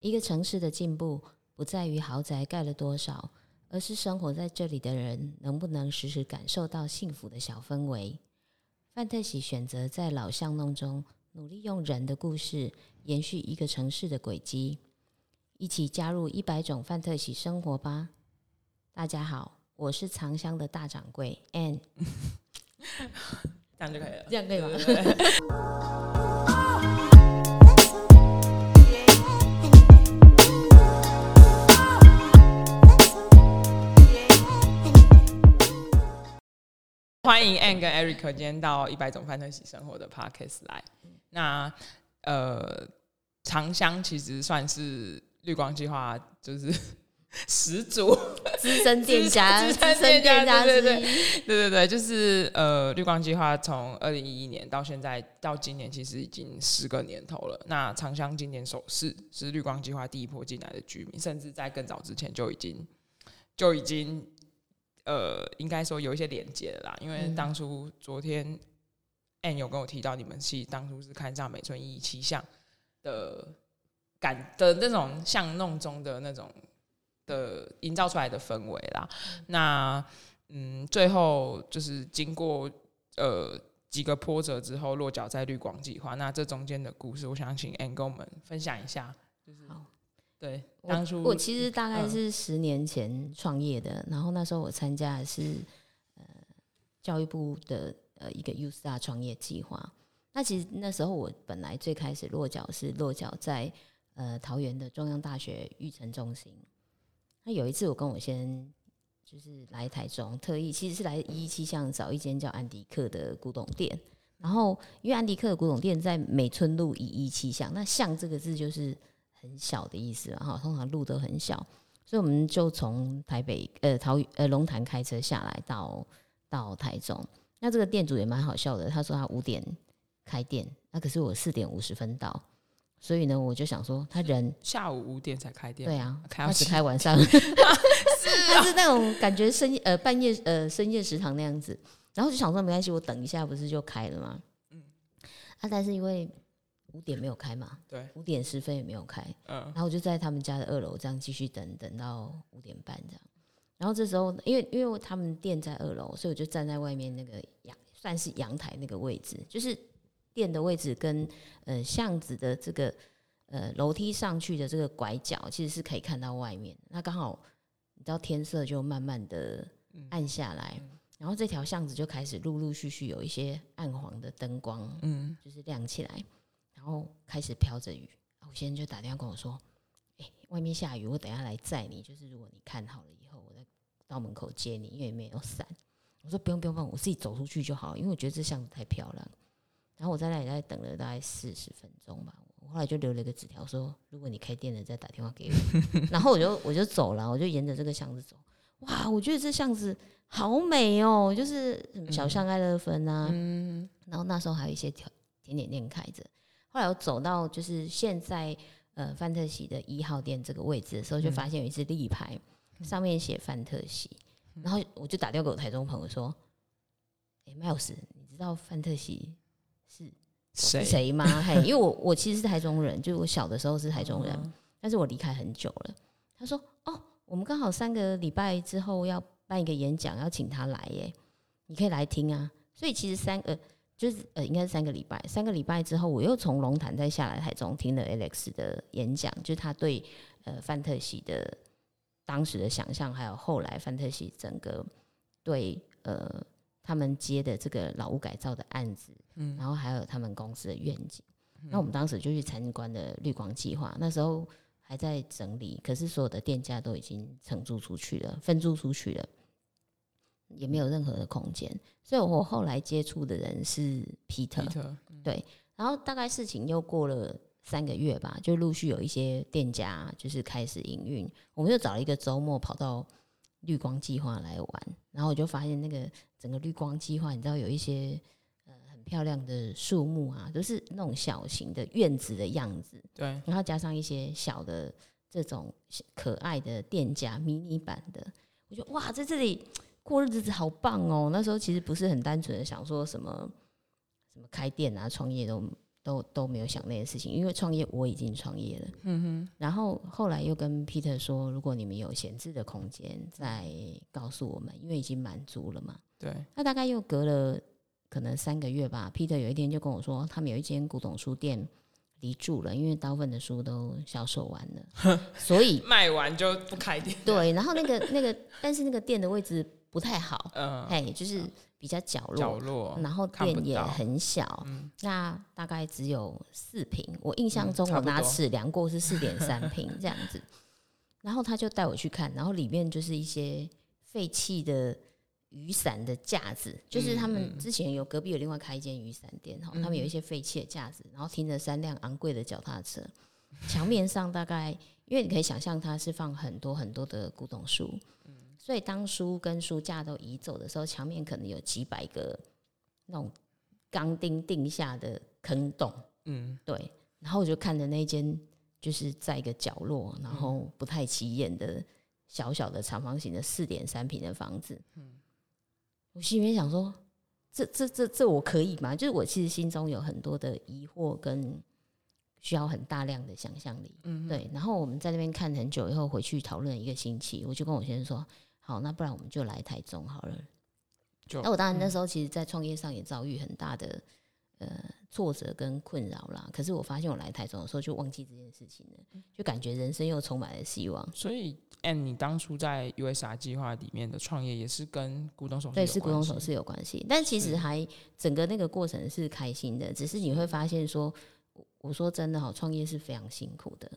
一个城市的进步不在于豪宅盖了多少，而是生活在这里的人能不能时时感受到幸福的小氛围。范特喜选择在老巷弄中努力用人的故事延续一个城市的轨迹，一起加入一百种范特喜生活吧！大家好，我是藏香的大掌柜 Ann。这样就可以了，这样可以吗？欢迎 Ann 跟 Eric 今天到一百种范特喜生活的 Podcast 来。那呃，长香其实算是绿光计划，就是。始祖、资深店家、资深店家，对对对，对对对，就是呃，绿光计划从二零一一年到现在到今年，其实已经十个年头了。那长香今年首次是绿光计划第一波进来的居民，甚至在更早之前就已经就已经呃，应该说有一些连接的啦。因为当初昨天 Ann 有跟我提到，你们是当初是看上美村一一七巷的感的那种巷弄中的那种。的营造出来的氛围啦，嗯那嗯，最后就是经过呃几个波折之后，落脚在绿光计划。那这中间的故事，我想请 Ann 跟我们分享一下。就是好对，当初我，我其实大概是十年前创业的，嗯、然后那时候我参加的是呃教育部的呃一个 U Star 创业计划。那其实那时候我本来最开始落脚是落脚在呃桃园的中央大学育成中心。那有一次，我跟我先就是来台中，特意其实是来一一七巷找一间叫安迪克的古董店。然后，因为安迪克的古董店在美村路一一七巷，那“巷”这个字就是很小的意思嘛，哈，通常路都很小，所以我们就从台北呃桃呃龙潭开车下来到到台中。那这个店主也蛮好笑的，他说他五点开店，那可是我四点五十分到。所以呢，我就想说，他人下午五点才开店，对啊，开他只开晚上 是啊、他是那种感觉深夜呃半夜呃深夜食堂那样子，然后就想说没关系，我等一下不是就开了吗？嗯，啊，但是因为五点没有开嘛，对，五点十分也没有开，嗯，然后我就在他们家的二楼这样继续等等到五点半这样，然后这时候因为因为他们店在二楼，所以我就站在外面那个阳算是阳台那个位置，就是。店的位置跟呃巷子的这个呃楼梯上去的这个拐角，其实是可以看到外面。那刚好你知道天色就慢慢的暗下来，嗯、然后这条巷子就开始陆陆续续有一些暗黄的灯光，嗯，就是亮起来，然后开始飘着雨。我先生就打电话跟我说：“哎、欸，外面下雨，我等下来载你。就是如果你看好了以后，我再到门口接你，因为没有伞。”我说：“不用不用不用，我自己走出去就好，因为我觉得这巷子太漂亮。”然后我在那里在等了大概四十分钟吧，我后来就留了一个纸条说，如果你开店了再打电话给我。然后我就我就走了，我就沿着这个巷子走。哇，我觉得这巷子好美哦，就是小巷爱乐芬啊，嗯、然后那时候还有一些甜甜点店开着。后来我走到就是现在呃范特西的一号店这个位置的时候，就发现有一只立牌，上面写范特西。然后我就打电话给我台中朋友说，哎，Miles，你知道范特西？是谁吗？嘿，因为我我其实是台中人，就我小的时候是台中人，但是我离开很久了。他说：“哦，我们刚好三个礼拜之后要办一个演讲，要请他来耶，你可以来听啊。”所以其实三个就是呃，应该是三个礼拜。三个礼拜之后，我又从龙潭再下来台中听了 Alex 的演讲，就是他对呃范特西的当时的想象，还有后来范特西整个对呃。他们接的这个老屋改造的案子，嗯，然后还有他们公司的愿景，嗯、那我们当时就去参观的绿光计划，那时候还在整理，可是所有的店家都已经承租出去了，分租出去了，也没有任何的空间，所以我后来接触的人是 Peter，嗯、对，然后大概事情又过了三个月吧，就陆续有一些店家就是开始营运，我们就找了一个周末跑到。绿光计划来玩，然后我就发现那个整个绿光计划，你知道有一些呃很漂亮的树木啊，都是那种小型的院子的样子。对，然后加上一些小的这种可爱的店家，迷你版的，我觉得哇，在这里过日子好棒哦。那时候其实不是很单纯的想说什么什么开店啊、创业都都都没有想那些事情，因为创业我已经创业了。嗯哼。然后后来又跟 Peter 说，如果你们有闲置的空间，再告诉我们，因为已经满足了嘛。对。那大概又隔了可能三个月吧，Peter 有一天就跟我说，他们有一间古董书店离住了，因为大部分的书都销售完了，所以卖完就不开店。对。然后那个那个，但是那个店的位置不太好。嗯。哎，就是。比较角落，角落，然后店也很小，嗯、那大概只有四平。我印象中我拿尺量过是四点三平这样子。然后他就带我去看，然后里面就是一些废弃的雨伞的架子，就是他们之前有隔壁有另外开一间雨伞店哈，他们有一些废弃的架子，然后停着三辆昂贵的脚踏车。墙面上大概，因为你可以想象它是放很多很多的古董书。所以当书跟书架都移走的时候，墙面可能有几百个那种钢钉钉下的坑洞。嗯，对。然后我就看着那间就是在一个角落，然后不太起眼的小小的长方形的四点三平的房子。嗯，我心里面想说，这这这这我可以吗？就是我其实心中有很多的疑惑跟需要很大量的想象力。嗯，对。然后我们在那边看很久以后，回去讨论一个星期，我就跟我先生说。好，那不然我们就来台中好了。那我当然那时候其实，在创业上也遭遇很大的呃挫折跟困扰啦。可是我发现我来台中的时候，就忘记这件事情了，就感觉人生又充满了希望。所以，and 你当初在 USR 计划里面的创业，也是跟古董首饰对，是古董首饰有关系。但其实还整个那个过程是开心的，只是你会发现说，我说真的哈，创业是非常辛苦的。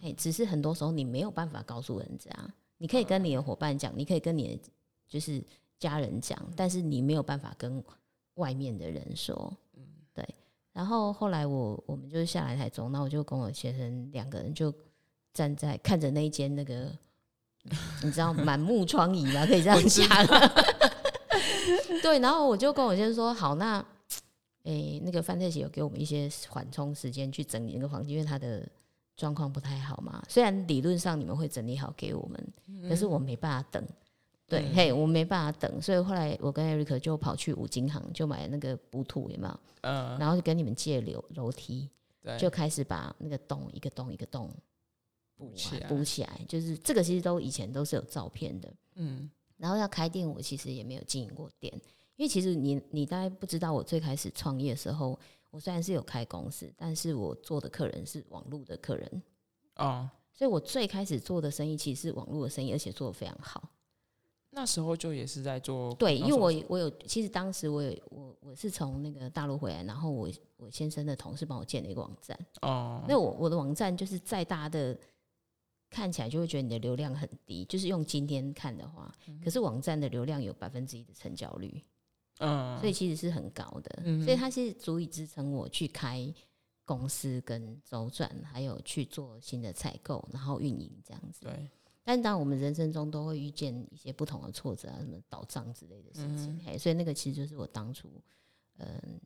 嘿，只是很多时候你没有办法告诉人家。你可以跟你的伙伴讲，你可以跟你的就是家人讲，但是你没有办法跟外面的人说，嗯，对。然后后来我我们就下来台中，那我就跟我先生两个人就站在看着那一间那个，你知道满目疮痍吗？可以这样讲。对，然后我就跟我先生说，好，那诶、欸，那个范特喜有给我们一些缓冲时间去整理那个房间，因为他的。状况不太好嘛，虽然理论上你们会整理好给我们，嗯、可是我没办法等。对，嗯、嘿，我没办法等，所以后来我跟 Eric 就跑去五金行，就买那个补土，有没有？嗯，然后就跟你们借楼楼梯，对就开始把那个洞一个洞一个洞补起来，补起来。就是这个其实都以前都是有照片的，嗯。然后要开店，我其实也没有经营过店，因为其实你你大概不知道，我最开始创业的时候。我虽然是有开公司，但是我做的客人是网络的客人哦，所以我最开始做的生意其实是网络的生意，而且做的非常好。那时候就也是在做对，因为我我有，其实当时我有我我是从那个大陆回来，然后我我先生的同事帮我建了一个网站哦。那我我的网站就是再大的看起来就会觉得你的流量很低，就是用今天看的话，可是网站的流量有百分之一的成交率。嗯，所以其实是很高的，嗯、所以它是足以支撑我去开公司跟周转，还有去做新的采购，然后运营这样子。对，但当我们人生中都会遇见一些不同的挫折啊，什么倒账之类的事情，所以那个其实就是我当初嗯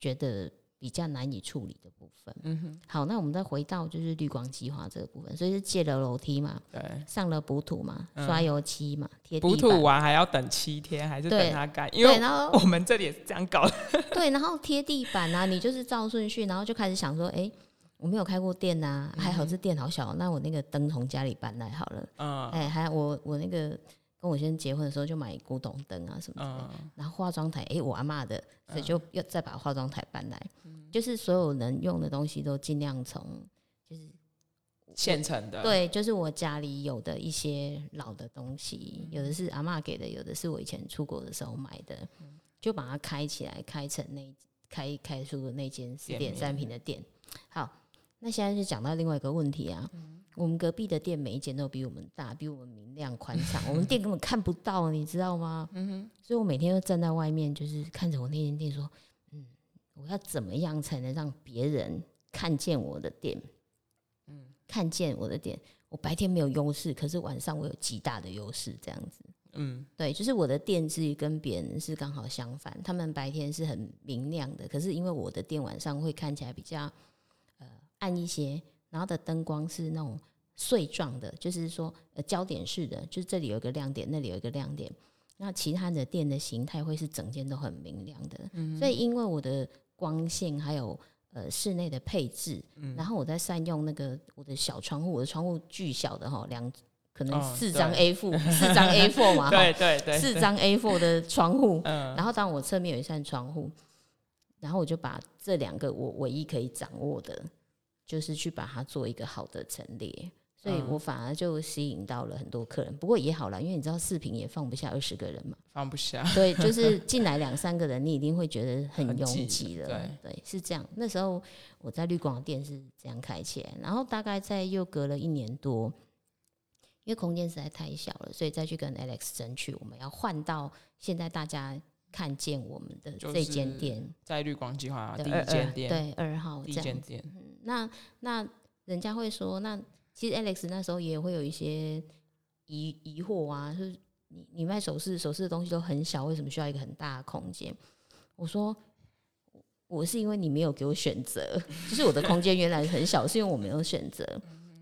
觉得。比较难以处理的部分。嗯哼。好，那我们再回到就是绿光计划这个部分，所以是借了楼梯嘛，对，上了补土嘛，刷油漆嘛，贴地。补土完还要等七天，还是等它干？因为然后我们这里也是这样搞的。对，然后贴地板啊，你就是照顺序，然后就开始想说，哎、欸，我没有开过店呐、啊，还好这店好小，那我那个灯从家里搬来好了。嗯。哎、欸，还我我那个。跟我先生结婚的时候就买古董灯啊什么的，嗯、然后化妆台，哎、欸，我阿妈的，所以就又再把化妆台搬来，嗯、就是所有能用的东西都尽量从就是现成的，对，就是我家里有的一些老的东西，有的是阿妈给的，有的是我以前出国的时候买的，嗯、就把它开起来，开成那开开出的那间四点三平的店。好，那现在就讲到另外一个问题啊。嗯我们隔壁的店每一间都比我们大，比我们明亮宽敞。我们店根本看不到，你知道吗？嗯哼。所以我每天都站在外面，就是看着我那间店，说：“嗯，我要怎么样才能让别人看见我的店？嗯，看见我的店。我白天没有优势，可是晚上我有极大的优势，这样子。嗯，对，就是我的店是跟别人是刚好相反。他们白天是很明亮的，可是因为我的店晚上会看起来比较呃暗一些。”然后的灯光是那种碎状的，就是说呃焦点式的，就是这里有一个亮点，那里有一个亮点。那其他的店的形态会是整间都很明亮的。嗯。所以因为我的光线还有呃室内的配置，嗯、然后我在善用那个我的小窗户，我的窗户巨小的哈，两可能四张 A 4四张 A 4嘛，对对对，四张 A 4的窗户，嗯，然后当我侧面有一扇窗户，然后我就把这两个我唯一可以掌握的，就是去把它做一个好的陈列。所以我反而就吸引到了很多客人，不过也好了，因为你知道四坪也放不下二十个人嘛，放不下。对，就是进来两三个人，你一定会觉得很拥挤的。对，对，是这样。那时候我在绿光店是这样开起来，然后大概在又隔了一年多，因为空间实在太小了，所以再去跟 Alex 争取，我们要换到现在大家看见我们的这间店，在绿光计划第一间店，对，二号这样子。那那人家会说那。其实 Alex 那时候也会有一些疑疑惑啊，就是你你卖首饰，首饰的东西都很小，为什么需要一个很大的空间？我说我是因为你没有给我选择，就是我的空间原来很小，是因为我没有选择。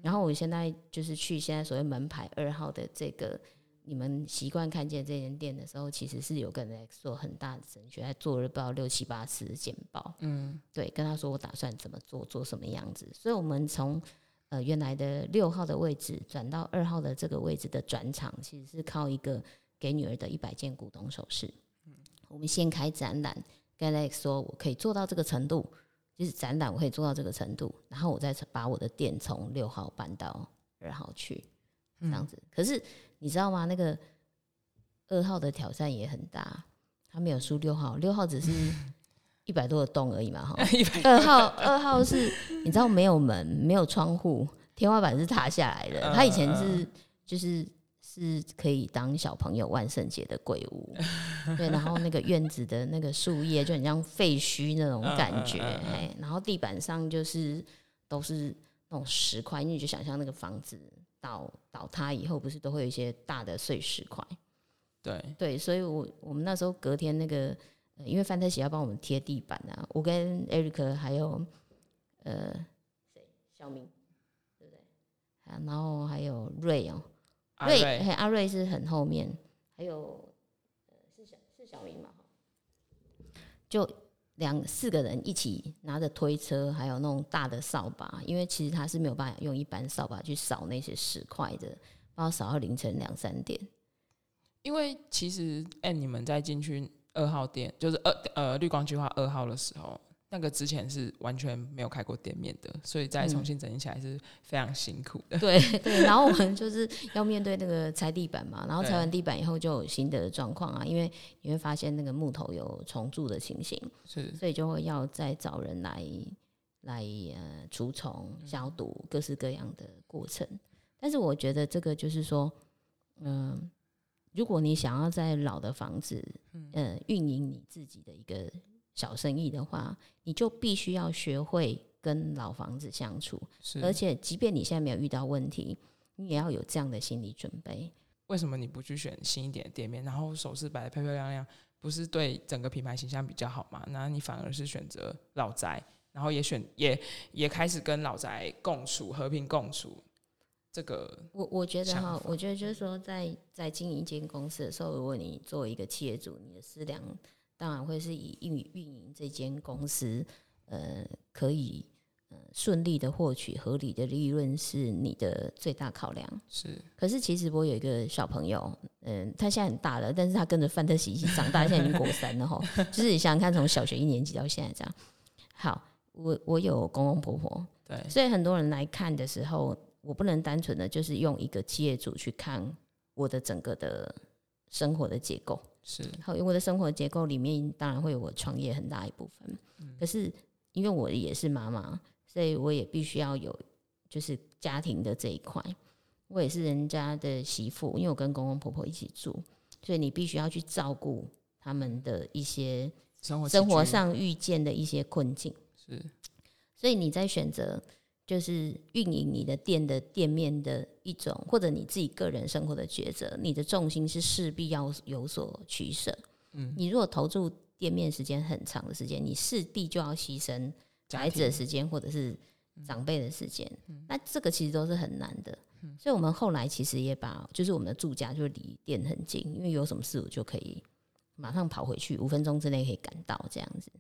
然后我现在就是去现在所谓门牌二号的这个你们习惯看见这间店的时候，其实是有跟 Alex 做很大的争取，还做了不知道六七八次的简报。嗯，对，跟他说我打算怎么做，做什么样子。所以我们从呃，原来的六号的位置转到二号的这个位置的转场，其实是靠一个给女儿的一百件古董首饰。嗯，我们先开展览，跟 Alex 说我可以做到这个程度，就是展览我可以做到这个程度，然后我再把我的店从六号搬到二号去，这样子。可是你知道吗？那个二号的挑战也很大，他没有输六号，六号只是。一百多个洞而已嘛，哈。二号，二号是，你知道没有门，没有窗户，天花板是塌下来的。他以前是，就是是可以当小朋友万圣节的鬼屋，对。然后那个院子的那个树叶就很像废墟那种感觉，哎。然后地板上就是都是那种石块，你就想象那个房子倒倒塌以后，不是都会有一些大的碎石块？对对，所以我我们那时候隔天那个。因为范特喜要帮我们贴地板啊，我跟 Eric 还有呃谁小明，对不对？啊，然后还有瑞哦，瑞嘿阿瑞是很后面，还有呃是小是小明嘛，就两四个人一起拿着推车，还有那种大的扫把，因为其实他是没有办法用一般扫把去扫那些石块的，然后扫到凌晨两三点。因为其实哎，你们在进去。二号店就是二呃绿光计划二号的时候，那个之前是完全没有开过店面的，所以再重新整理起来是非常辛苦的。嗯、对对，然后我们就是要面对那个拆地板嘛，然后拆完地板以后就有新的状况啊，因为你会发现那个木头有虫蛀的情形，是，所以就会要再找人来来呃除虫、消毒各式各样的过程。但是我觉得这个就是说，嗯、呃。如果你想要在老的房子，呃，运营你自己的一个小生意的话，你就必须要学会跟老房子相处。是，而且即便你现在没有遇到问题，你也要有这样的心理准备。为什么你不去选新一点的店面，然后首饰摆的漂漂亮亮，不是对整个品牌形象比较好吗？那你反而是选择老宅，然后也选也也开始跟老宅共处，和平共处。这个我我觉得哈，我觉得就是说在，在在经营一间公司的时候，如果你作为一个企业主，你的思量当然会是以运运营这间公司，呃，可以呃顺利的获取合理的利润是你的最大考量。是，可是其实我有一个小朋友，嗯、呃，他现在很大了，但是他跟着范特西一起长大，现在已经国三了哈。就是你想想看，从小学一年级到现在这样。好，我我有公公婆婆，对，所以很多人来看的时候。我不能单纯的就是用一个企业主去看我的整个的生活的结构，是。好，因为我的生活结构里面当然会有我创业很大一部分，嗯，可是因为我也是妈妈，所以我也必须要有就是家庭的这一块，我也是人家的媳妇，因为我跟公公婆婆一起住，所以你必须要去照顾他们的一些生活生活上遇见的一些困境，是，所以你在选择。就是运营你的店的店面的一种，或者你自己个人生活的抉择，你的重心是势必要有所取舍。嗯，你如果投注店面时间很长的时间，你势必就要牺牲孩子的时间或者是长辈的时间。那这个其实都是很难的。所以我们后来其实也把，就是我们的住家就离店很近，因为有什么事我就可以马上跑回去，五分钟之内可以赶到这样子。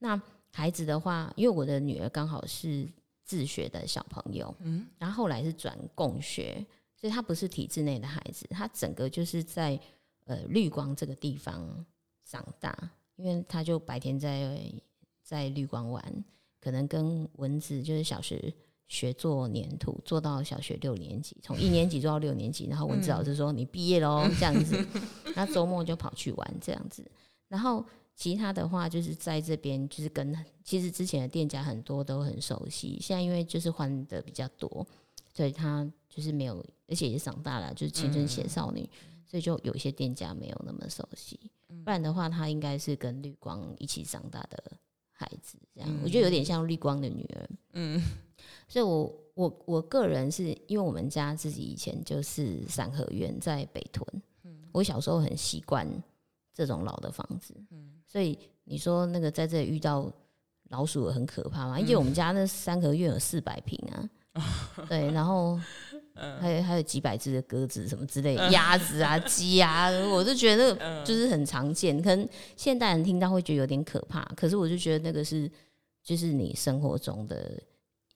那孩子的话，因为我的女儿刚好是自学的小朋友，嗯，然后后来是转共学，所以他不是体制内的孩子，他整个就是在呃绿光这个地方长大，因为他就白天在在绿光玩，可能跟蚊子就是小学学做粘土，做到小学六年级，从一年级做到六年级，然后蚊子老师说你毕业喽这样子，那周末就跑去玩这样子，然后。其他的话就是在这边，就是跟其实之前的店家很多都很熟悉，现在因为就是换的比较多，所以他就是没有，而且也长大了，就是青春期少女，所以就有一些店家没有那么熟悉。不然的话，他应该是跟绿光一起长大的孩子，这样我觉得有点像绿光的女儿。嗯，所以我我我个人是因为我们家自己以前就是三合院在北屯，我小时候很习惯这种老的房子。嗯所以你说那个在这里遇到老鼠很可怕吗？因为我们家那三合院有四百平啊，对，然后还有还有几百只的鸽子什么之类，鸭子啊、鸡啊，我就觉得那个就是很常见。可能现代人听到会觉得有点可怕，可是我就觉得那个是就是你生活中的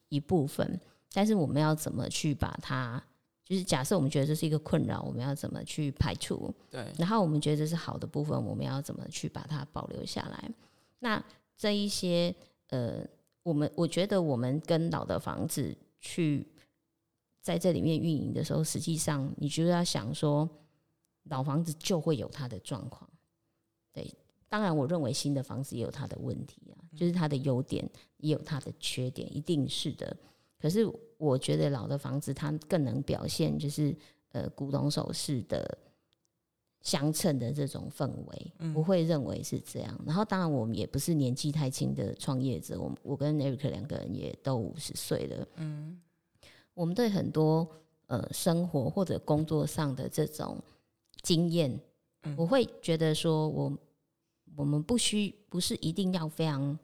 一部分。但是我们要怎么去把它？就是假设我们觉得这是一个困扰，我们要怎么去排除？对。然后我们觉得这是好的部分，我们要怎么去把它保留下来？那这一些呃，我们我觉得我们跟老的房子去在这里面运营的时候，实际上你就要想说，老房子就会有它的状况。对，当然我认为新的房子也有它的问题啊，就是它的优点也有它的缺点，一定是的。可是我觉得老的房子它更能表现，就是呃古董首饰的相称的这种氛围，我会认为是这样。然后当然我们也不是年纪太轻的创业者，我我跟 Eric 两个人也都五十岁了。嗯，我们对很多呃生活或者工作上的这种经验，我会觉得说我我们不需不是一定要非常。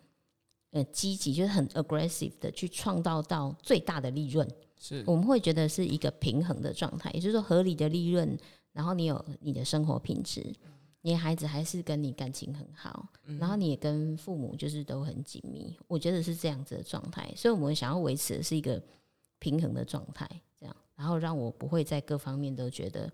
呃，积极就是很 aggressive 的去创造到最大的利润，是。我们会觉得是一个平衡的状态，也就是说合理的利润，然后你有你的生活品质，你的孩子还是跟你感情很好，然后你也跟父母就是都很紧密，我觉得是这样子的状态，所以我们想要维持的是一个平衡的状态，这样，然后让我不会在各方面都觉得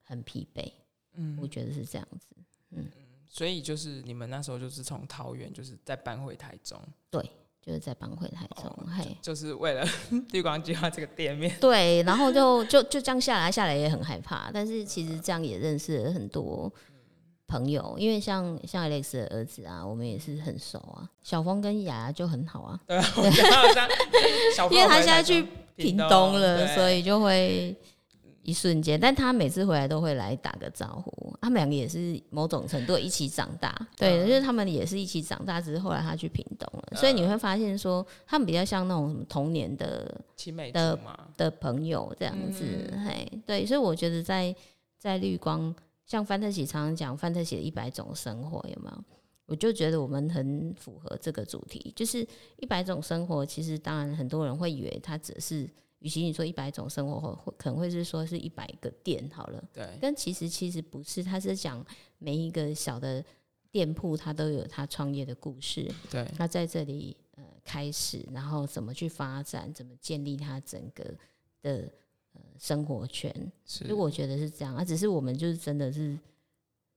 很疲惫，嗯，我觉得是这样子，嗯。所以就是你们那时候就是从桃园就是再搬回台中，对，就是再搬回台中，哦、嘿就，就是为了 绿光计划这个店面，对，然后就就就这样下来，下来也很害怕，但是其实这样也认识了很多朋友，因为像像 Alex 的儿子啊，我们也是很熟啊，小峰跟雅雅就很好啊，对，因为他现在去屏东了，所以就会。一瞬间，但他每次回来都会来打个招呼。他们两个也是某种程度一起长大，对，就是他们也是一起长大，只是后来他去屏东了，所以你会发现说，他们比较像那种什么童年的的的朋友这样子，嘿，对，所以我觉得在在绿光，像范特喜常常讲范特喜的一百种生活，有没有？我就觉得我们很符合这个主题，就是一百种生活。其实当然很多人会以为它只是。与其你说一百种生活，或可能会是说是一百个店好了，对，但其实其实不是，他是讲每一个小的店铺，他都有他创业的故事，对，他在这里呃开始，然后怎么去发展，怎么建立他整个的呃生活圈，是所以我觉得是这样啊，只是我们就是真的是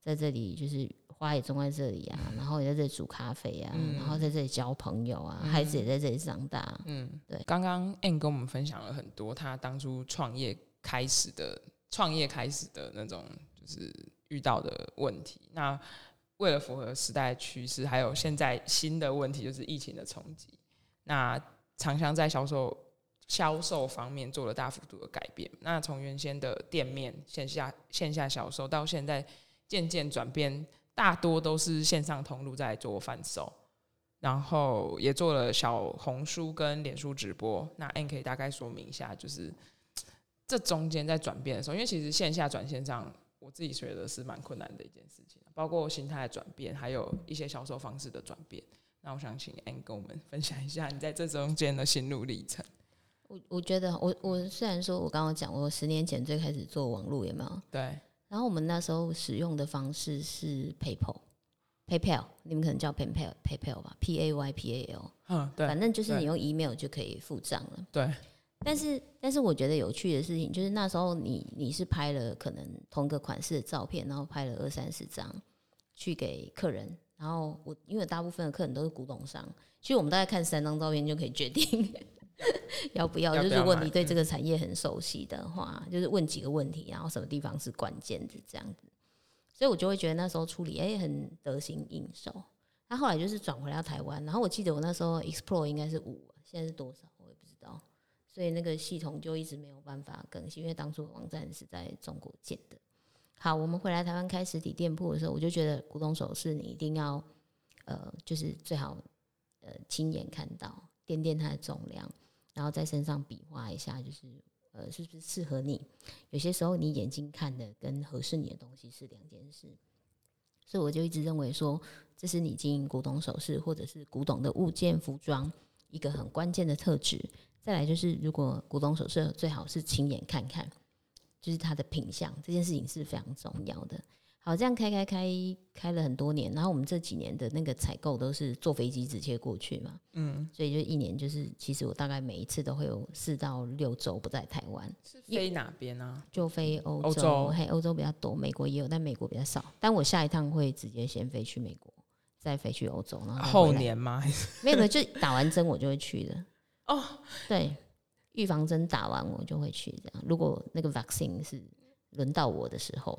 在这里就是。花也种在这里啊，然后也在这里煮咖啡啊，嗯、然后在这里交朋友啊，嗯、孩子也在这里长大。嗯，对。刚刚 Ann 跟我们分享了很多他当初创业开始的创业开始的那种就是遇到的问题。那为了符合时代趋势，还有现在新的问题就是疫情的冲击。那长香在销售销售方面做了大幅度的改变。那从原先的店面线下线下销售，到现在渐渐转变。大多都是线上通路在做贩售，然后也做了小红书跟脸书直播。那 Ann 可以大概说明一下，就是这中间在转变的时候，因为其实线下转线上，我自己觉得是蛮困难的一件事情，包括心态的转变，还有一些销售方式的转变。那我想请 Ann 跟我们分享一下你在这中间的心路历程。我我觉得，我我虽然说我刚刚讲，我十年前最开始做网络，有没有？对。然后我们那时候使用的方式是 PayPal，PayPal，你们可能叫 PayPal PayPal 吧，P A Y P A L，嗯，对，反正就是你用 email 就可以付账了。对，但是但是我觉得有趣的事情就是那时候你你是拍了可能同个款式的照片，然后拍了二三十张去给客人，然后我因为大部分的客人都是古董商，其实我们大概看三张照片就可以决定 要不要。就是如果你对这个产业很熟悉的话，嗯、就是问几个问题，然后什么地方是关键的这样子。所以我就会觉得那时候处理哎、欸、很得心应手。他后来就是转回来到台湾，然后我记得我那时候 Explore 应该是五，现在是多少我也不知道。所以那个系统就一直没有办法更新，因为当初网站是在中国建的。好，我们回来台湾开实体店铺的时候，我就觉得古董首饰你一定要呃，就是最好呃亲眼看到，掂掂它的重量，然后在身上比划一下，就是。呃，是不是适合你？有些时候你眼睛看的跟合适你的东西是两件事，所以我就一直认为说，这是你经营古董首饰或者是古董的物件、服装一个很关键的特质。再来就是，如果古董首饰最好是亲眼看看，就是它的品相，这件事情是非常重要的。好，这样开开开开了很多年，然后我们这几年的那个采购都是坐飞机直接过去嘛，嗯，所以就一年就是，其实我大概每一次都会有四到六周不在台湾。是飞哪边啊？就飞欧洲，嘿，欧洲比较多，美国也有，但美国比较少。但我下一趟会直接先飞去美国，再飞去欧洲，然后后年吗？没有没有，就打完针我就会去的。哦，对，预防针打完我就会去这样。如果那个 vaccine 是轮到我的时候。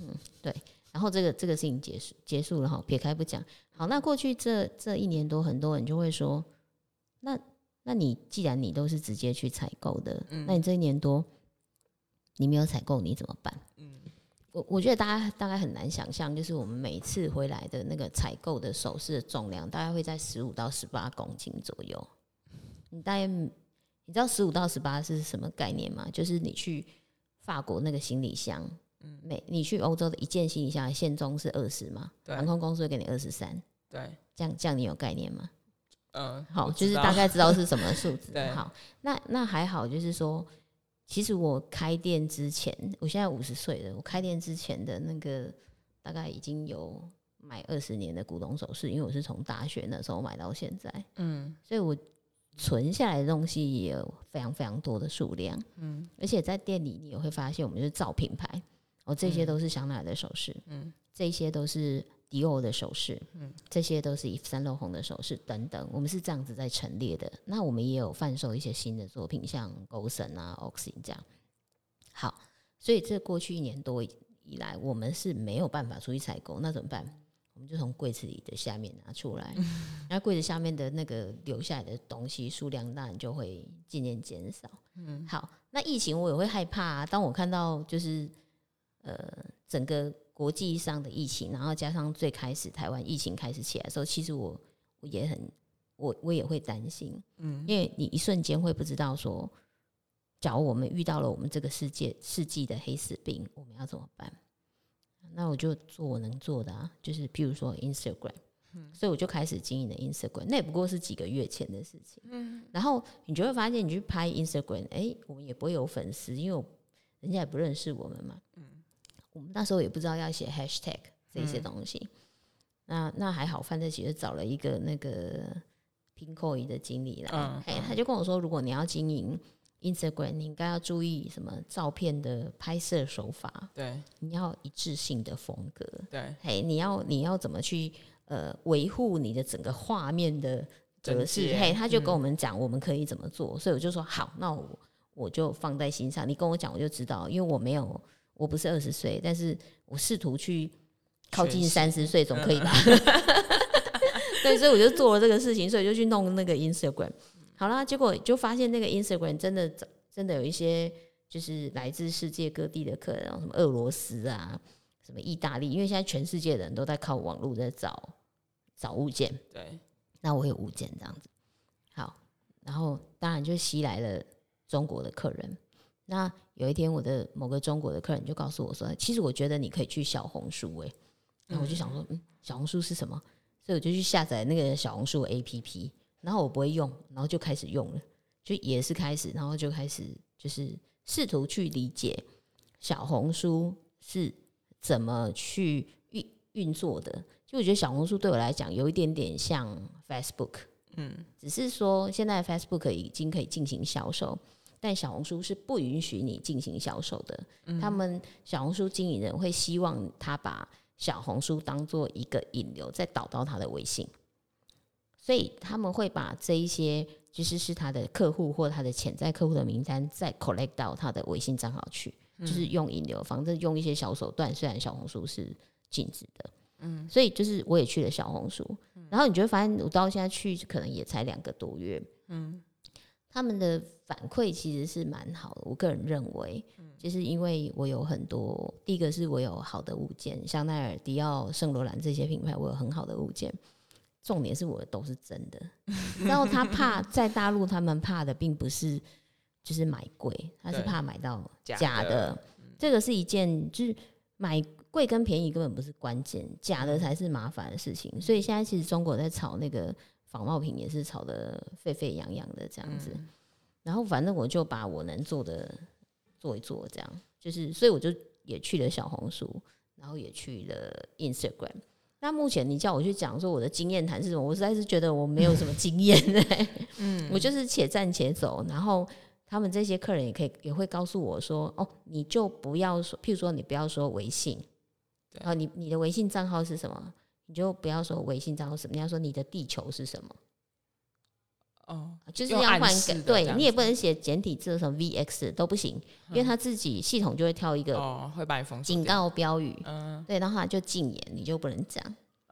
嗯，对，然后这个这个事情结束结束了哈，撇开不讲。好，那过去这这一年多，很多人就会说，那那你既然你都是直接去采购的，嗯，那你这一年多你没有采购，你怎么办？嗯，我我觉得大家大概很难想象，就是我们每次回来的那个采购的首饰的重量，大概会在十五到十八公斤左右。你大概你知道十五到十八是什么概念吗？就是你去法国那个行李箱。每你去欧洲的一件行李箱限重是二十吗？对，航空公司会给你二十三。对，这样这样你有概念吗？嗯，好，就是大概知道是 什么数字。对，好，那那还好，就是说，其实我开店之前，我现在五十岁了，我开店之前的那个大概已经有买二十年的古董首饰，因为我是从大学那时候买到现在。嗯，所以我存下来的东西也有非常非常多的数量。嗯，而且在店里你也会发现，我们就是造品牌。哦，这些都是香奈儿的首饰，嗯，这些都是迪奥的首饰，嗯，这些都是伊夫圣罗红的首饰等等，我们是这样子在陈列的。那我们也有贩售一些新的作品，像 Gosen 啊、Oxy 这样。好，所以这过去一年多以来，我们是没有办法出去采购，那怎么办？我们就从柜子里的下面拿出来，那柜子下面的那个留下来的东西数量当然就会渐渐减少。嗯，好，那疫情我也会害怕啊，当我看到就是。呃，整个国际上的疫情，然后加上最开始台湾疫情开始起来的时候，其实我我也很我我也会担心，嗯，因为你一瞬间会不知道说，假如我们遇到了我们这个世界世纪的黑死病，我们要怎么办？那我就做我能做的啊，就是譬如说 Instagram，嗯，所以我就开始经营了 Instagram，那也不过是几个月前的事情，嗯，然后你就会发现，你去拍 Instagram，哎、欸，我们也不会有粉丝，因为人家也不认识我们嘛，嗯。我们那时候也不知道要写 hashtag 这些东西，嗯、那那还好，范特其实找了一个那个 Pinkoi 的经理来，哎嗯、他就跟我说，如果你要经营 Instagram，你应该要注意什么照片的拍摄手法，对，你要一致性的风格，对，嘿，你要你要怎么去呃维护你的整个画面的格式，嘿，他就跟我们讲我们可以怎么做，嗯、所以我就说好，那我我就放在心上，你跟我讲我就知道，因为我没有。我不是二十岁，但是我试图去靠近三十岁，总可以吧？对，所以我就做了这个事情，所以就去弄那个 Instagram。好啦，结果就发现那个 Instagram 真的真的有一些就是来自世界各地的客人，什么俄罗斯啊，什么意大利，因为现在全世界的人都在靠网络在找找物件。对，那我有物件这样子。好，然后当然就吸来了中国的客人。那有一天，我的某个中国的客人就告诉我说：“其实我觉得你可以去小红书。”诶，然后我就想说：“嗯，小红书是什么？”所以我就去下载那个小红书 APP，然后我不会用，然后就开始用了，就也是开始，然后就开始就是试图去理解小红书是怎么去运运作的，就我觉得小红书对我来讲有一点点像 Facebook，嗯，只是说现在 Facebook 已经可以进行销售，但小红书是不允许你进行销售的。嗯、他们小红书经营人会希望他把小红书当做一个引流，再导到他的微信，所以他们会把这一些其实是他的客户或他的潜在客户的名单再 collect 到他的微信账号去。就是用引流，反正用一些小手段。虽然小红书是禁止的，嗯，所以就是我也去了小红书，然后你就会发现，我到现在去可能也才两个多月，嗯，他们的反馈其实是蛮好的。我个人认为，就是因为我有很多，第一个是我有好的物件，香奈儿、迪奥、圣罗兰这些品牌，我有很好的物件。重点是我的都是真的，然后他怕 在大陆，他们怕的并不是。就是买贵，他是怕买到假的，假的，这个是一件就是买贵跟便宜根本不是关键，假的才是麻烦的事情。所以现在其实中国在炒那个仿冒品也是炒得沸沸扬扬的这样子。然后反正我就把我能做的做一做，这样就是，所以我就也去了小红书，然后也去了 Instagram。那目前你叫我去讲说我的经验谈是什么，我实在是觉得我没有什么经验，嗯，我就是且战且走，然后。他们这些客人也可以也会告诉我说：“哦，你就不要说，譬如说你不要说微信，啊，你你的微信账号是什么？你就不要说微信账号什么，你要说你的地球是什么？哦，就是要换个，对你也不能写简体字什么 VX 都不行，因为他自己系统就会挑一个哦，会把你封警告标语，嗯，对，然后他就禁言，你就不能讲，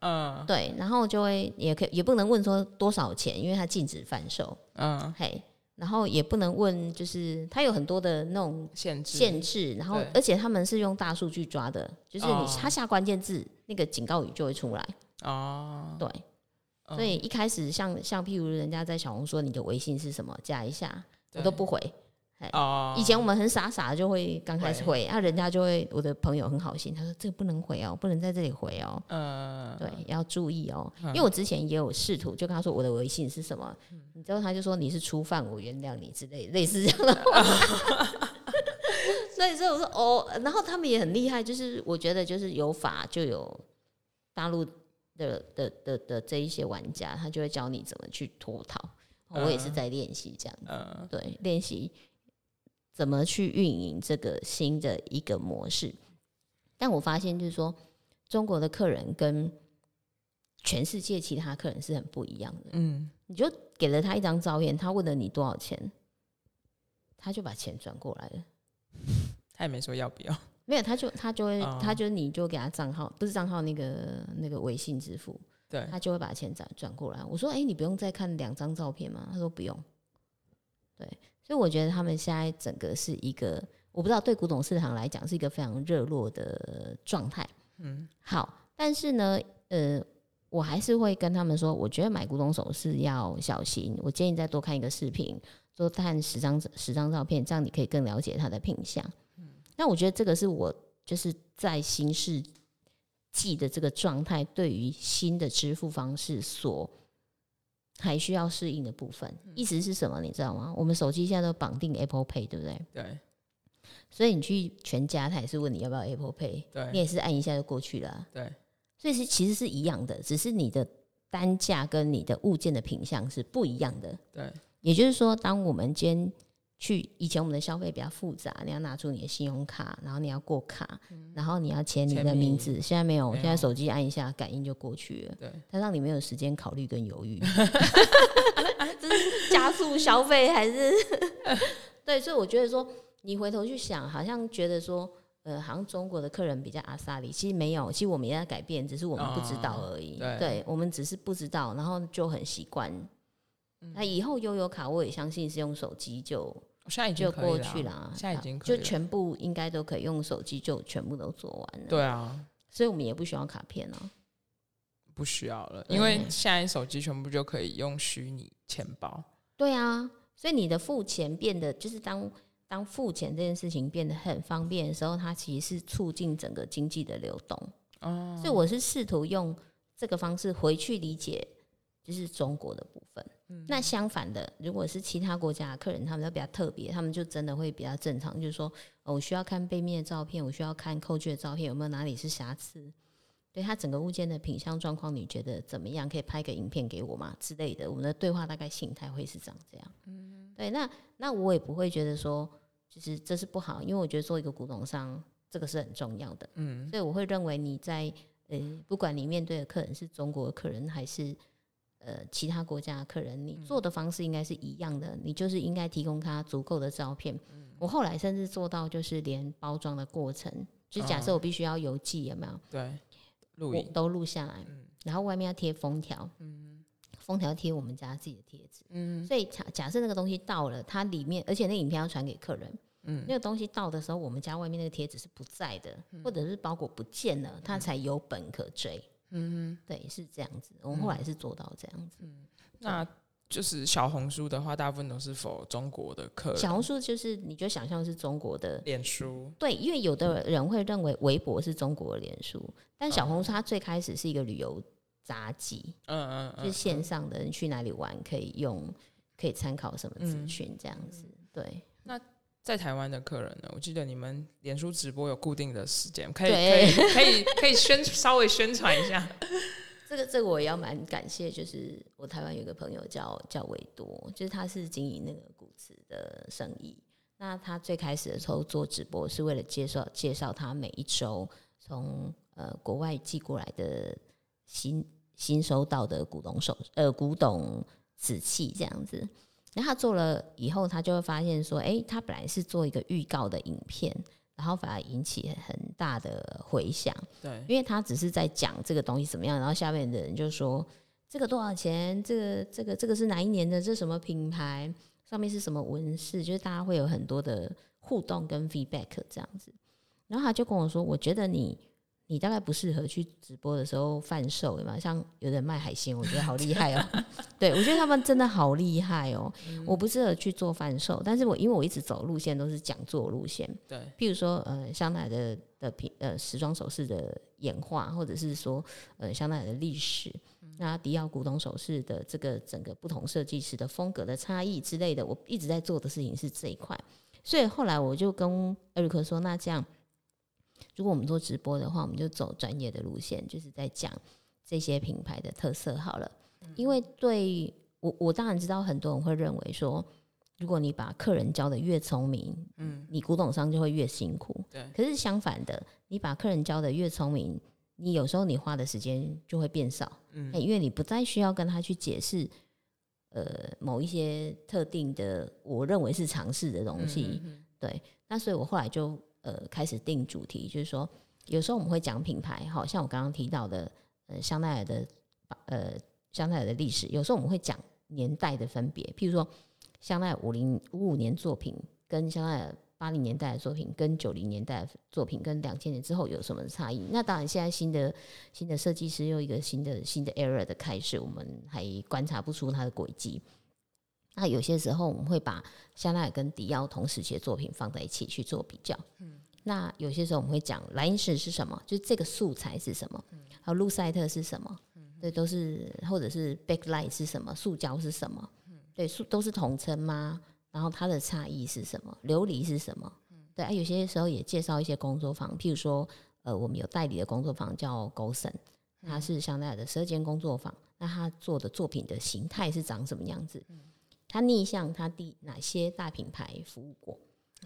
嗯，对，然后就会也可以也不能问说多少钱，因为他禁止贩售，嗯，嘿。”然后也不能问，就是他有很多的那种限制，限制。然后，而且他们是用大数据抓的，就是你他下关键字，那个警告语就会出来。哦，对。所以一开始像像譬如人家在小红说，你的微信是什么？加一下，我都不回。哦，以前我们很傻傻的就会刚开始回，那人家就会，我的朋友很好心，他说这个不能回哦，不能在这里回哦。嗯，对，要注意哦，因为我之前也有试图，就跟他说我的微信是什么，你知道他就说你是初犯，我原谅你之类类似这样的话。所以所以我说哦，然后他们也很厉害，就是我觉得就是有法就有大陆的的的的这一些玩家，他就会教你怎么去脱逃。我也是在练习这样子，对，练习。怎么去运营这个新的一个模式？但我发现就是说，中国的客人跟全世界其他客人是很不一样的。嗯，你就给了他一张照片，他问了你多少钱，他就把钱转过来了。他也没说要不要，没有，他就他就会，他就你就给他账号，不是账号那个那个微信支付，对，他就会把钱转转过来。我说，哎，你不用再看两张照片吗？他说不用。对。所以我觉得他们现在整个是一个，我不知道对古董市场来讲是一个非常热络的状态。嗯，好，但是呢，呃，我还是会跟他们说，我觉得买古董首饰要小心。我建议再多看一个视频，多看十张十张照片，这样你可以更了解它的品相。嗯，那我觉得这个是我就是在新世纪的这个状态，对于新的支付方式所。还需要适应的部分，意思是什么？你知道吗？我们手机现在都绑定 Apple Pay，对不对？对。所以你去全家，他也是问你要不要 Apple Pay，对，你也是按一下就过去了。对。所以是其实是一样的，只是你的单价跟你的物件的品相是不一样的。对。也就是说，当我们今天去以前我们的消费比较复杂，你要拿出你的信用卡，然后你要过卡，嗯、然后你要签你的名字。现在没有，没有现在手机按一下，感应就过去了。对，它让你没有时间考虑跟犹豫，这是加速消费还是？对，所以我觉得说，你回头去想，好像觉得说，呃，好像中国的客人比较阿萨里，其实没有，其实我们也在改变，只是我们不知道而已。哦、对，对，我们只是不知道，然后就很习惯。那以后悠游卡，我也相信是用手机就，现在已经过去了，现在已经就全部应该都可以用手机就全部都做完了。对啊，所以我们也不需要卡片了，不需要了，因为现在手机全部就可以用虚拟钱包。对啊，所以你的付钱变得就是当当付钱这件事情变得很方便的时候，它其实是促进整个经济的流动。哦，所以我是试图用这个方式回去理解，就是中国的部分。那相反的，如果是其他国家的客人，他们都比较特别，他们就真的会比较正常，就是说，哦，我需要看背面的照片，我需要看扣具的照片，有没有哪里是瑕疵，对它整个物件的品相状况，你觉得怎么样？可以拍个影片给我吗？之类的。我们的对话大概形态会是长这样。嗯，对，那那我也不会觉得说，就是这是不好，因为我觉得做一个古董商，这个是很重要的。嗯，所以我会认为你在呃，不管你面对的客人是中国的客人还是呃其他国家的客人，你做的方式应该是一样的。你就是应该提供他足够的照片。我后来甚至做到，就是连包装的过程，就假设我必须要邮寄，有没有？对。录影都录下来，然后外面要贴封条，封条贴我们家自己的贴纸，嗯所以假假设那个东西到了，它里面，而且那影片要传给客人，嗯那个东西到的时候，我们家外面那个贴纸是不在的，或者是包裹不见了，它才有本可追，嗯，对，是这样子，我们后来是做到这样子，嗯那。就是小红书的话，大部分都是否中国的客人。小红书就是你就想象是中国的脸书，对，因为有的人会认为微博是中国的脸书，但小红书它最开始是一个旅游杂记，嗯嗯，就是线上的人去哪里玩可以用，可以参考什么资讯这样子。对，那在台湾的客人呢？我记得你们脸书直播有固定的时间，可以可以可以可以宣 稍微宣传一下。这个这个我也要蛮感谢，就是我台湾有个朋友叫叫维多，就是他是经营那个古瓷的生意。那他最开始的时候做直播，是为了介绍介绍他每一周从呃国外寄过来的新新收到的古董手呃古董瓷器这样子。然后他做了以后，他就会发现说，哎，他本来是做一个预告的影片。然后反而引起很大的回响，对，因为他只是在讲这个东西怎么样，然后下面的人就说这个多少钱，这个这个这个是哪一年的，这什么品牌，上面是什么纹饰，就是大家会有很多的互动跟 feedback 这样子。然后他就跟我说，我觉得你。你大概不适合去直播的时候贩售，对吗？像有人卖海鲜，我觉得好厉害哦。对，我觉得他们真的好厉害哦。嗯、我不适合去做贩售，但是我因为我一直走路线都是讲座路线，对。譬如说，呃，香奈儿的的品呃时装首饰的演化，或者是说，呃，香奈儿的历史，嗯、那迪奥古董首饰的这个整个不同设计师的风格的差异之类的，我一直在做的事情是这一块。所以后来我就跟艾瑞克说，那这样。如果我们做直播的话，我们就走专业的路线，就是在讲这些品牌的特色好了。因为对我，我当然知道很多人会认为说，如果你把客人教得越聪明，嗯，你古董商就会越辛苦。对。可是相反的，你把客人教得越聪明，你有时候你花的时间就会变少。嗯。因为你不再需要跟他去解释，呃，某一些特定的我认为是尝试的东西。对。那所以我后来就。呃，开始定主题，就是说，有时候我们会讲品牌，好像我刚刚提到的，呃，香奈儿的，呃，香奈儿的历史。有时候我们会讲年代的分别，譬如说，香奈儿五零五五年作品，跟香奈儿八零年代的作品，跟九零年代的作品，跟两千年之后有什么差异？那当然，现在新的新的设计师又一个新的新的 era 的开始，我们还观察不出它的轨迹。那有些时候我们会把香奈儿跟迪奥同时期的作品放在一起去做比较。嗯，那有些时候我们会讲莱茵石是什么，就是这个素材是什么，还有路赛特是什么，对，都是或者是 backlight 是什么，塑胶是什么，对，都是统称吗？然后它的差异是什么？琉璃是什么？对，有些时候也介绍一些工作坊，譬如说，呃，我们有代理的工作坊叫 Gosen，它是香奈儿的十二间工作坊，那他做的作品的形态是长什么样子？他逆向他第哪些大品牌服务过？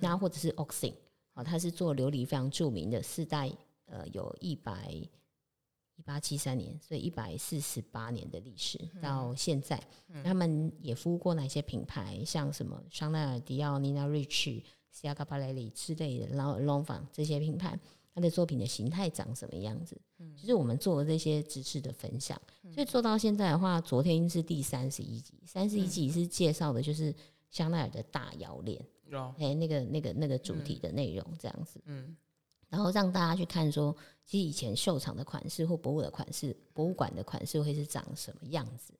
那或者是 Oxing，哦，他是做琉璃非常著名的四代，呃，有一百一八七三年，所以一百四十八年的历史到现在，他们也服务过哪些品牌？像什么香奈儿、迪奥、Nina Ricci、Schiaparelli 之类的，然后 Lanvin 这些品牌。他的作品的形态长什么样子？嗯，就是我们做了这些知识的分享，所以做到现在的话，昨天是第三十一集，三十一集是介绍的就是香奈儿的大摇链，哎，那个那个那个主题的内容这样子，嗯，然后让大家去看说，其实以前秀场的款式或博物的款式，博物馆的款式会是长什么样子？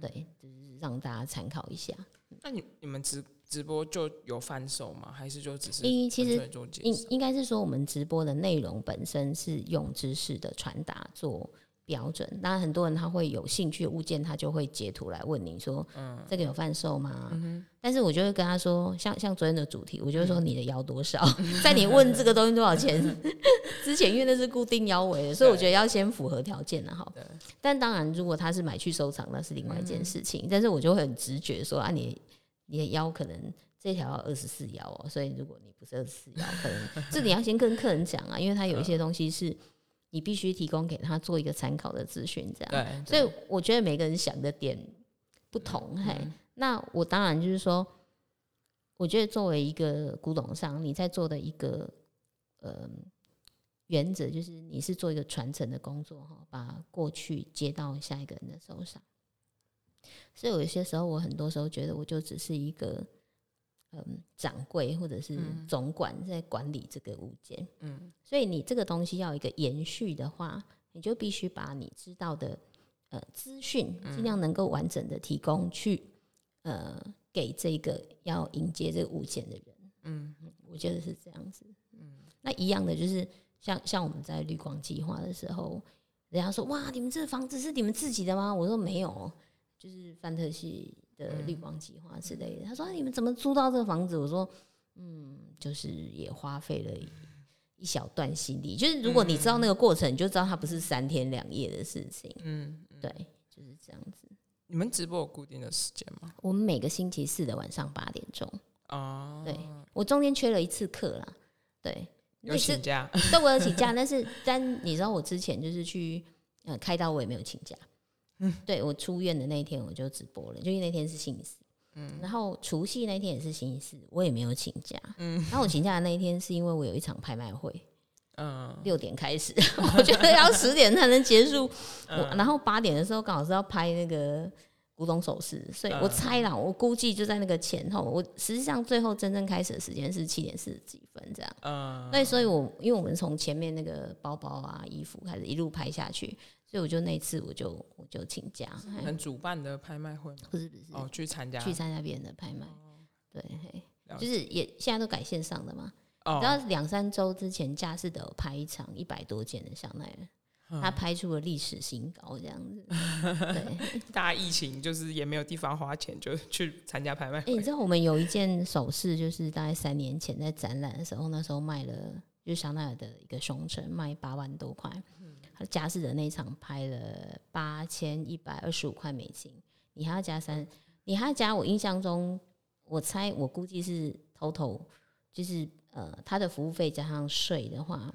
对，就是让大家参考一下。那你你们直直播就有贩售吗？还是就只是？其实应应该是说，我们直播的内容本身是用知识的传达做标准。当然，很多人他会有兴趣的物件，他就会截图来问你说：“嗯，这个有贩售吗？”嗯、哼但是我就会跟他说，像像昨天的主题，我就会说你的腰多少，在你问这个东西多少钱 之前因为那是固定腰围的，所以我觉得要先符合条件的哈。但当然，如果他是买去收藏，那是另外一件事情。嗯、但是我就会很直觉说啊你，你你的腰可能这条要二十四腰哦，所以如果你不是二十四腰，可能 这你要先跟客人讲啊，因为他有一些东西是你必须提供给他做一个参考的资讯，这样。所以我觉得每个人想的点不同，嘿。那我当然就是说，我觉得作为一个古董商，你在做的一个呃原则，就是你是做一个传承的工作哈，把过去接到下一个人的手上。所以有些时候，我很多时候觉得，我就只是一个嗯掌柜或者是总管在管理这个物件。嗯，所以你这个东西要一个延续的话，你就必须把你知道的呃资讯尽量能够完整的提供去。呃，给这个要迎接这个物件的人，嗯，我觉得是这样子，嗯，那一样的就是像像我们在绿光计划的时候，人家说哇，你们这个房子是你们自己的吗？我说没有，就是范特西的绿光计划之类的。他说你们怎么租到这个房子？我说嗯，就是也花费了一小段心力。就是如果你知道那个过程，你就知道它不是三天两夜的事情，嗯，对，就是这样子。你们直播有固定的时间吗？我们每个星期四的晚上八点钟。哦，对，我中间缺了一次课啦。对，有请假，对，我有请假，但是但你知道我之前就是去呃开刀，我也没有请假。嗯，对我出院的那一天我就直播了，就因为那天是星期四。嗯，然后除夕那天也是星期四，我也没有请假。嗯，然后我请假的那一天是因为我有一场拍卖会。嗯，六点开始，我觉得要十点才能结束。我然后八点的时候刚好是要拍那个古董首饰，所以我猜啦，我估计就在那个前后。我实际上最后真正开始的时间是七点四十几分这样。嗯，那所以我因为我们从前面那个包包啊、衣服开始一路拍下去，所以我就那次我就我就请假。很主办的拍卖会吗？不是不是哦，去参加去参加别人的拍卖。对，就是也现在都改线上的嘛。你知道两三周之前，佳士得拍一场一百多件的香奈儿，他拍出了历史新高，这样子。对，大家疫情就是也没有地方花钱，就去参加拍卖。哎，你知道我们有一件首饰，就是大概三年前在展览的时候，那时候卖了，就是香奈儿的一个胸针，卖八万多块。他佳士得那一场拍了八千一百二十五块美金，你还要加三，你还要加。我印象中，我猜我估计是 total 就是。呃，他的服务费加上税的话，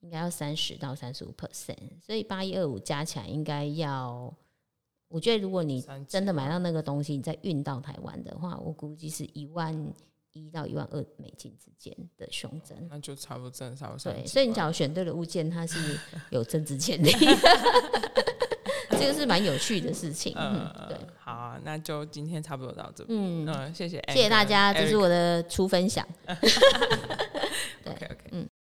应该要三十到三十五 percent，所以八一二五加起来应该要，我觉得如果你真的买到那个东西，你再运到台湾的话，我估计是一万一到一万二美金之间的胸针，那就差不多正差不多。对，所以你只要选对了物件，它是 有增值潜力。这个是蛮有趣的事情，嗯，对，好啊，那就今天差不多到这边，嗯，谢谢，谢谢大家，这是我的初分享。